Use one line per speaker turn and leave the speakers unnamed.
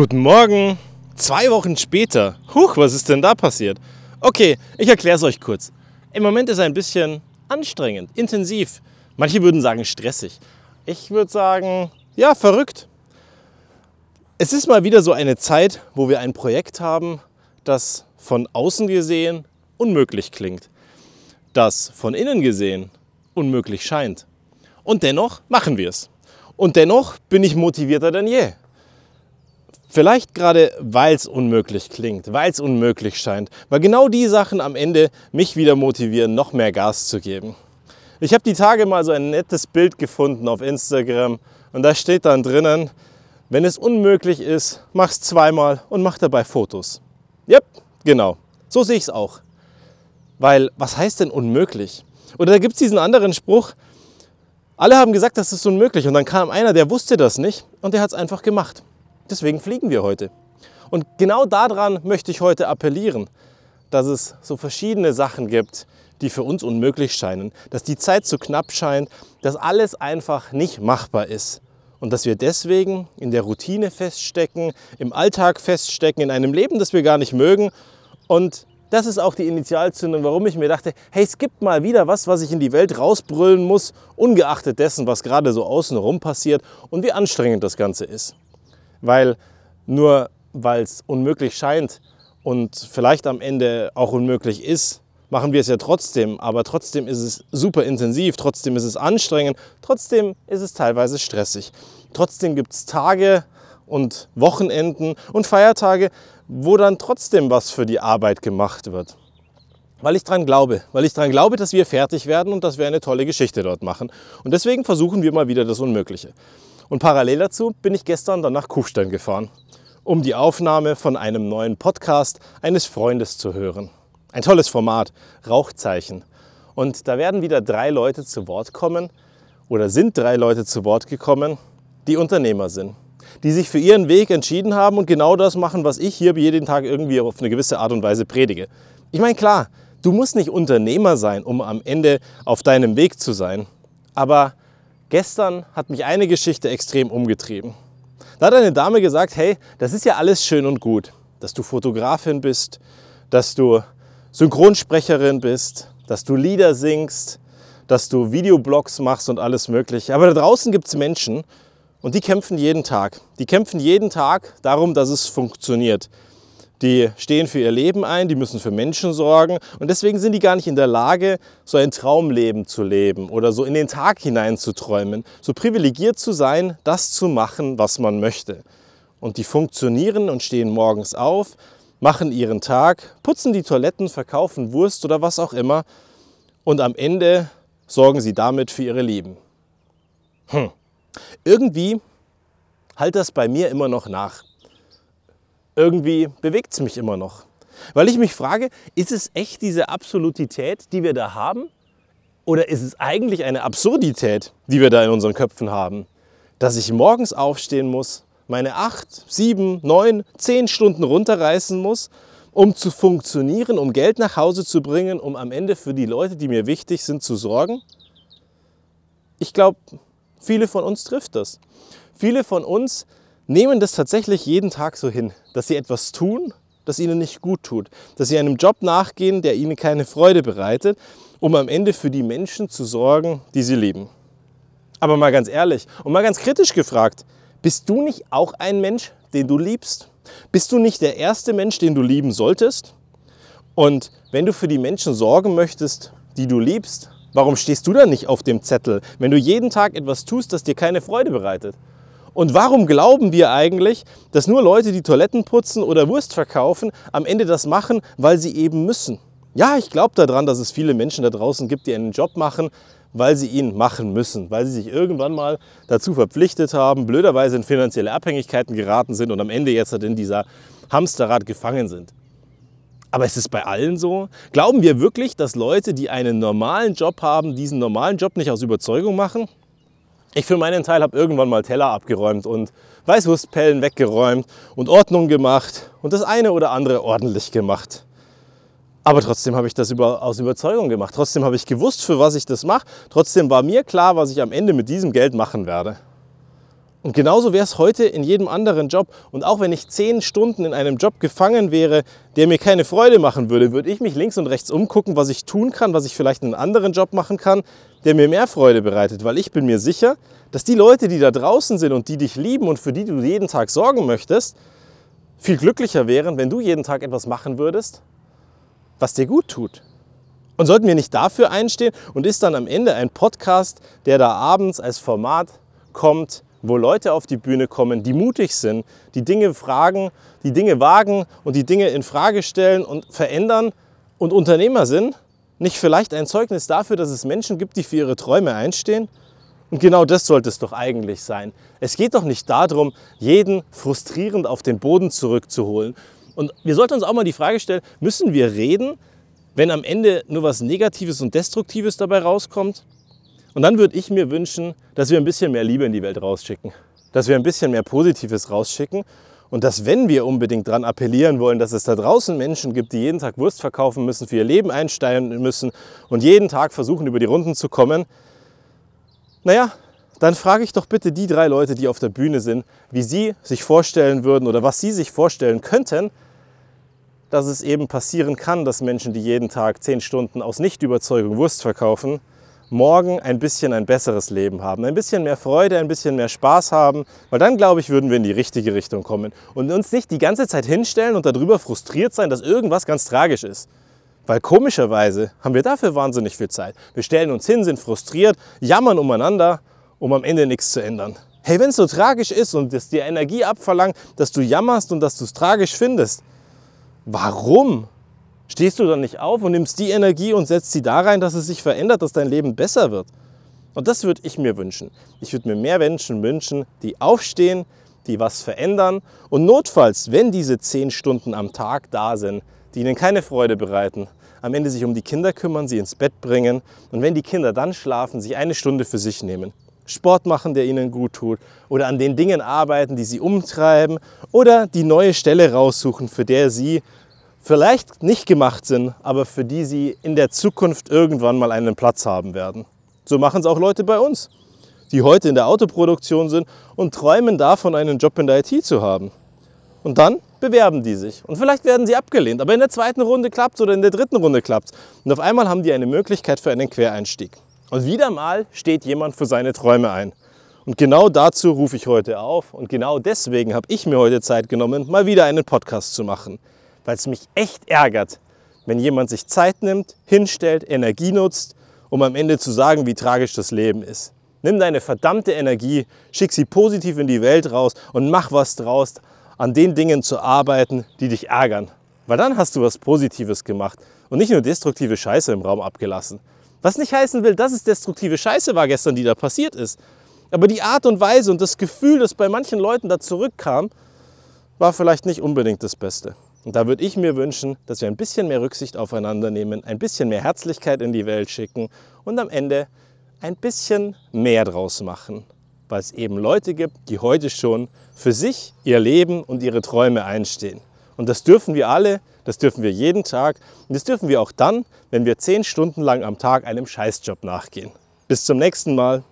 Guten Morgen. Zwei Wochen später. Huch, was ist denn da passiert? Okay, ich erkläre es euch kurz. Im Moment ist es ein bisschen anstrengend, intensiv. Manche würden sagen stressig. Ich würde sagen, ja, verrückt. Es ist mal wieder so eine Zeit, wo wir ein Projekt haben, das von außen gesehen unmöglich klingt, das von innen gesehen unmöglich scheint. Und dennoch machen wir es. Und dennoch bin ich motivierter denn je. Vielleicht gerade, weil es unmöglich klingt, weil es unmöglich scheint, weil genau die Sachen am Ende mich wieder motivieren, noch mehr Gas zu geben. Ich habe die Tage mal so ein nettes Bild gefunden auf Instagram und da steht dann drinnen, wenn es unmöglich ist, mach's zweimal und mach dabei Fotos. Yep, genau. So sehe ich es auch. Weil, was heißt denn unmöglich? Oder da gibt es diesen anderen Spruch, alle haben gesagt, das ist unmöglich und dann kam einer, der wusste das nicht und der hat es einfach gemacht. Deswegen fliegen wir heute. Und genau daran möchte ich heute appellieren, dass es so verschiedene Sachen gibt, die für uns unmöglich scheinen, dass die Zeit zu knapp scheint, dass alles einfach nicht machbar ist und dass wir deswegen in der Routine feststecken, im Alltag feststecken, in einem Leben, das wir gar nicht mögen. Und das ist auch die Initialzündung, warum ich mir dachte, hey, es gibt mal wieder was, was ich in die Welt rausbrüllen muss, ungeachtet dessen, was gerade so außenrum passiert und wie anstrengend das Ganze ist. Weil nur weil es unmöglich scheint und vielleicht am Ende auch unmöglich ist, machen wir es ja trotzdem. Aber trotzdem ist es super intensiv, trotzdem ist es anstrengend, trotzdem ist es teilweise stressig. Trotzdem gibt es Tage und Wochenenden und Feiertage, wo dann trotzdem was für die Arbeit gemacht wird. Weil ich daran glaube, weil ich daran glaube, dass wir fertig werden und dass wir eine tolle Geschichte dort machen. Und deswegen versuchen wir mal wieder das Unmögliche. Und parallel dazu bin ich gestern dann nach Kufstein gefahren, um die Aufnahme von einem neuen Podcast eines Freundes zu hören. Ein tolles Format, Rauchzeichen. Und da werden wieder drei Leute zu Wort kommen oder sind drei Leute zu Wort gekommen, die Unternehmer sind, die sich für ihren Weg entschieden haben und genau das machen, was ich hier jeden Tag irgendwie auf eine gewisse Art und Weise predige. Ich meine, klar, du musst nicht Unternehmer sein, um am Ende auf deinem Weg zu sein. Aber Gestern hat mich eine Geschichte extrem umgetrieben. Da hat eine Dame gesagt, hey, das ist ja alles schön und gut, dass du Fotografin bist, dass du Synchronsprecherin bist, dass du Lieder singst, dass du Videoblogs machst und alles Mögliche. Aber da draußen gibt es Menschen und die kämpfen jeden Tag. Die kämpfen jeden Tag darum, dass es funktioniert. Die stehen für ihr Leben ein, die müssen für Menschen sorgen und deswegen sind die gar nicht in der Lage, so ein Traumleben zu leben oder so in den Tag hinein zu träumen, so privilegiert zu sein, das zu machen, was man möchte. Und die funktionieren und stehen morgens auf, machen ihren Tag, putzen die Toiletten, verkaufen Wurst oder was auch immer und am Ende sorgen sie damit für ihre Lieben. Hm. Irgendwie halt das bei mir immer noch nach irgendwie bewegt es mich immer noch. Weil ich mich frage, ist es echt diese Absolutität, die wir da haben? Oder ist es eigentlich eine Absurdität, die wir da in unseren Köpfen haben? Dass ich morgens aufstehen muss, meine acht, sieben, neun, zehn Stunden runterreißen muss, um zu funktionieren, um Geld nach Hause zu bringen, um am Ende für die Leute, die mir wichtig sind, zu sorgen? Ich glaube, viele von uns trifft das. Viele von uns nehmen das tatsächlich jeden Tag so hin, dass sie etwas tun, das ihnen nicht gut tut, dass sie einem Job nachgehen, der ihnen keine Freude bereitet, um am Ende für die Menschen zu sorgen, die sie lieben. Aber mal ganz ehrlich und mal ganz kritisch gefragt, bist du nicht auch ein Mensch, den du liebst? Bist du nicht der erste Mensch, den du lieben solltest? Und wenn du für die Menschen sorgen möchtest, die du liebst, warum stehst du dann nicht auf dem Zettel, wenn du jeden Tag etwas tust, das dir keine Freude bereitet? Und warum glauben wir eigentlich, dass nur Leute, die Toiletten putzen oder Wurst verkaufen, am Ende das machen, weil sie eben müssen? Ja, ich glaube daran, dass es viele Menschen da draußen gibt, die einen Job machen, weil sie ihn machen müssen, weil sie sich irgendwann mal dazu verpflichtet haben, blöderweise in finanzielle Abhängigkeiten geraten sind und am Ende jetzt halt in dieser Hamsterrad gefangen sind. Aber ist es bei allen so? Glauben wir wirklich, dass Leute, die einen normalen Job haben, diesen normalen Job nicht aus Überzeugung machen? Ich für meinen Teil habe irgendwann mal Teller abgeräumt und Weißwurstpellen weggeräumt und Ordnung gemacht und das eine oder andere ordentlich gemacht. Aber trotzdem habe ich das über, aus Überzeugung gemacht. Trotzdem habe ich gewusst, für was ich das mache. Trotzdem war mir klar, was ich am Ende mit diesem Geld machen werde. Und genauso wäre es heute in jedem anderen Job. Und auch wenn ich zehn Stunden in einem Job gefangen wäre, der mir keine Freude machen würde, würde ich mich links und rechts umgucken, was ich tun kann, was ich vielleicht in einem anderen Job machen kann, der mir mehr Freude bereitet. Weil ich bin mir sicher, dass die Leute, die da draußen sind und die dich lieben und für die du jeden Tag sorgen möchtest, viel glücklicher wären, wenn du jeden Tag etwas machen würdest, was dir gut tut. Und sollten wir nicht dafür einstehen und ist dann am Ende ein Podcast, der da abends als Format kommt, wo Leute auf die Bühne kommen, die mutig sind, die Dinge fragen, die Dinge wagen und die Dinge in Frage stellen und verändern und Unternehmer sind, nicht vielleicht ein Zeugnis dafür, dass es Menschen gibt, die für ihre Träume einstehen? Und genau das sollte es doch eigentlich sein. Es geht doch nicht darum, jeden frustrierend auf den Boden zurückzuholen. Und wir sollten uns auch mal die Frage stellen, müssen wir reden, wenn am Ende nur was Negatives und Destruktives dabei rauskommt? Und dann würde ich mir wünschen, dass wir ein bisschen mehr Liebe in die Welt rausschicken. Dass wir ein bisschen mehr Positives rausschicken. Und dass, wenn wir unbedingt daran appellieren wollen, dass es da draußen Menschen gibt, die jeden Tag Wurst verkaufen müssen, für ihr Leben einsteigen müssen und jeden Tag versuchen, über die Runden zu kommen, naja, dann frage ich doch bitte die drei Leute, die auf der Bühne sind, wie sie sich vorstellen würden oder was sie sich vorstellen könnten, dass es eben passieren kann, dass Menschen, die jeden Tag zehn Stunden aus Nichtüberzeugung Wurst verkaufen, morgen ein bisschen ein besseres Leben haben, ein bisschen mehr Freude, ein bisschen mehr Spaß haben, weil dann glaube ich, würden wir in die richtige Richtung kommen und uns nicht die ganze Zeit hinstellen und darüber frustriert sein, dass irgendwas ganz tragisch ist. Weil komischerweise haben wir dafür wahnsinnig viel Zeit. Wir stellen uns hin, sind frustriert, jammern umeinander, um am Ende nichts zu ändern. Hey, wenn es so tragisch ist und es dir Energie abverlangt, dass du jammerst und dass du es tragisch findest, warum Stehst du dann nicht auf und nimmst die Energie und setzt sie da rein, dass es sich verändert, dass dein Leben besser wird? Und das würde ich mir wünschen. Ich würde mir mehr Menschen wünschen, die aufstehen, die was verändern und notfalls, wenn diese zehn Stunden am Tag da sind, die ihnen keine Freude bereiten, am Ende sich um die Kinder kümmern, sie ins Bett bringen und wenn die Kinder dann schlafen, sich eine Stunde für sich nehmen. Sport machen, der ihnen gut tut oder an den Dingen arbeiten, die sie umtreiben oder die neue Stelle raussuchen, für der sie vielleicht nicht gemacht sind, aber für die sie in der Zukunft irgendwann mal einen Platz haben werden. So machen es auch Leute bei uns, die heute in der Autoproduktion sind und träumen davon, einen Job in der IT zu haben. Und dann bewerben die sich. Und vielleicht werden sie abgelehnt, aber in der zweiten Runde klappt es oder in der dritten Runde klappt es. Und auf einmal haben die eine Möglichkeit für einen Quereinstieg. Und wieder mal steht jemand für seine Träume ein. Und genau dazu rufe ich heute auf und genau deswegen habe ich mir heute Zeit genommen, mal wieder einen Podcast zu machen weil es mich echt ärgert, wenn jemand sich Zeit nimmt, hinstellt, Energie nutzt, um am Ende zu sagen, wie tragisch das Leben ist. Nimm deine verdammte Energie, schick sie positiv in die Welt raus und mach was draus, an den Dingen zu arbeiten, die dich ärgern. Weil dann hast du was Positives gemacht und nicht nur destruktive Scheiße im Raum abgelassen. Was nicht heißen will, dass es destruktive Scheiße war gestern, die da passiert ist. Aber die Art und Weise und das Gefühl, das bei manchen Leuten da zurückkam, war vielleicht nicht unbedingt das Beste. Und da würde ich mir wünschen, dass wir ein bisschen mehr Rücksicht aufeinander nehmen, ein bisschen mehr Herzlichkeit in die Welt schicken und am Ende ein bisschen mehr draus machen. Weil es eben Leute gibt, die heute schon für sich, ihr Leben und ihre Träume einstehen. Und das dürfen wir alle, das dürfen wir jeden Tag und das dürfen wir auch dann, wenn wir zehn Stunden lang am Tag einem Scheißjob nachgehen. Bis zum nächsten Mal.